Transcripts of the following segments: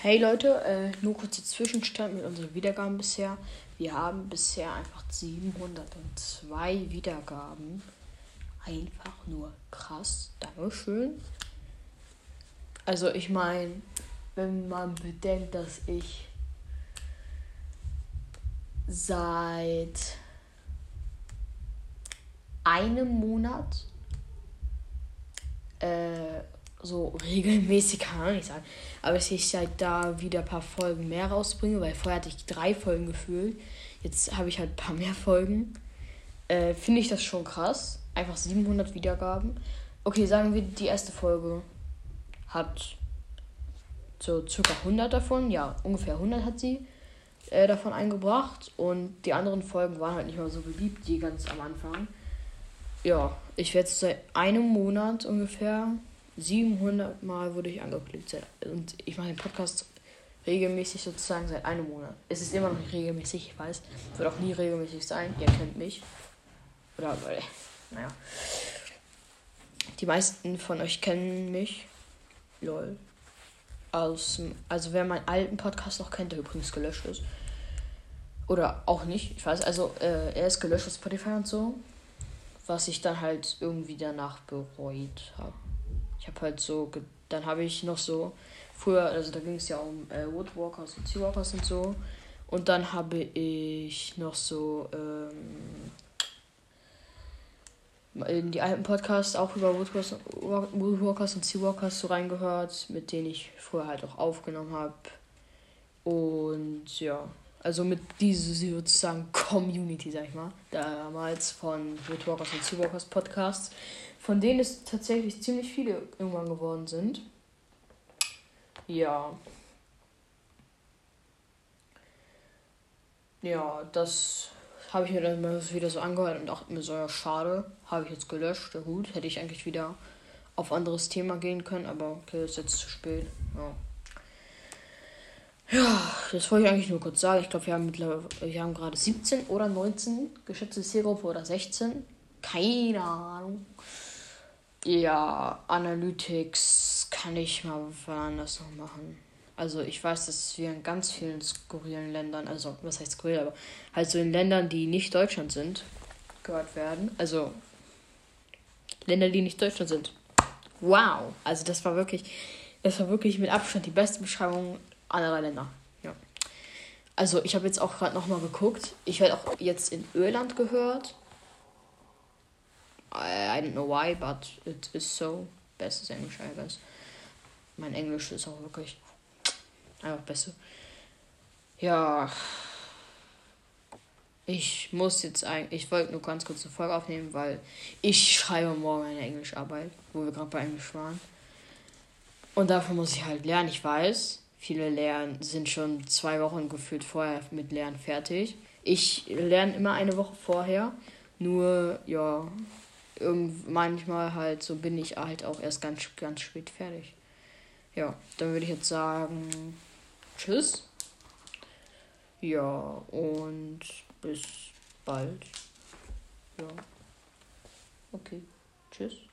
Hey Leute, äh, nur kurzer Zwischenstand mit unseren Wiedergaben bisher. Wir haben bisher einfach 702 Wiedergaben. Einfach nur krass. Dankeschön. Also ich meine, wenn man bedenkt, dass ich seit einem Monat äh, so regelmäßig, kann man nicht sagen, aber dass ich halt da wieder ein paar Folgen mehr rausbringe, weil vorher hatte ich drei Folgen gefühlt. Jetzt habe ich halt ein paar mehr Folgen. Äh, Finde ich das schon krass. Einfach 700 Wiedergaben. Okay, sagen wir, die erste Folge hat so circa 100 davon. Ja, ungefähr 100 hat sie äh, davon eingebracht. Und die anderen Folgen waren halt nicht mehr so beliebt, die ganz am Anfang. Ja, ich werde seit einem Monat ungefähr 700 Mal wurde ich angeklickt. Und ich mache den Podcast regelmäßig sozusagen seit einem Monat. Es ist immer noch nicht regelmäßig, ich weiß. Wird auch nie regelmäßig sein. Ihr kennt mich. Oder, weil, naja. Die meisten von euch kennen mich. Lol. Aus, also wer meinen alten Podcast noch kennt, der übrigens gelöscht ist. Oder auch nicht, ich weiß. Also äh, er ist gelöscht auf Spotify und so. Was ich dann halt irgendwie danach bereut habe habe halt so, dann habe ich noch so, früher, also da ging es ja um äh, Woodwalkers und Seawalkers und so. Und dann habe ich noch so ähm, in die alten Podcasts auch über Woodwalkers, Woodwalkers und Seawalkers so reingehört, mit denen ich früher halt auch aufgenommen habe. Und ja, also mit dieser sozusagen Community, sag ich mal, damals von Woodwalkers und Seawalkers Podcasts von denen es tatsächlich ziemlich viele irgendwann geworden sind. Ja. Ja, das habe ich mir dann mal wieder so angehört und dachte mir so, ja, schade, habe ich jetzt gelöscht, ja gut, hätte ich eigentlich wieder auf anderes Thema gehen können, aber okay, ist jetzt zu spät. Ja. Das wollte ich eigentlich nur kurz sagen. Ich glaube, wir haben mittlerweile, wir haben gerade 17 oder 19 geschätzte Zielgruppe oder 16. Keine Ahnung. Ja, Analytics kann ich mal woanders noch machen. Also ich weiß, dass wir in ganz vielen skurrilen Ländern, also was heißt skurril, aber halt so in Ländern, die nicht Deutschland sind, gehört werden. Also Länder, die nicht Deutschland sind. Wow. Also das war wirklich, das war wirklich mit Abstand die beste Beschreibung anderer Länder. Also ich habe jetzt auch gerade nochmal geguckt. Ich werde auch jetzt in Irland gehört. I, I don't know why, but it is so. Bestes Englisch, I guess. Mein Englisch ist auch wirklich einfach besser. Ja. Ich muss jetzt eigentlich, ich wollte nur ganz kurz eine Folge aufnehmen, weil ich schreibe morgen eine Englischarbeit, wo wir gerade bei Englisch waren. Und dafür muss ich halt lernen. Ich weiß, viele lernen, sind schon zwei Wochen gefühlt vorher mit Lernen fertig. Ich lerne immer eine Woche vorher. Nur, ja, manchmal halt so bin ich halt auch erst ganz, ganz spät fertig. Ja, dann würde ich jetzt sagen, tschüss. Ja, und bis bald. Ja. Okay, tschüss.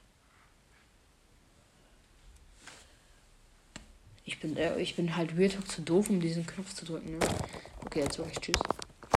Ich bin, äh, ich bin halt weird zu doof, um diesen Knopf zu drücken. Ne? Okay, jetzt sage ich tschüss.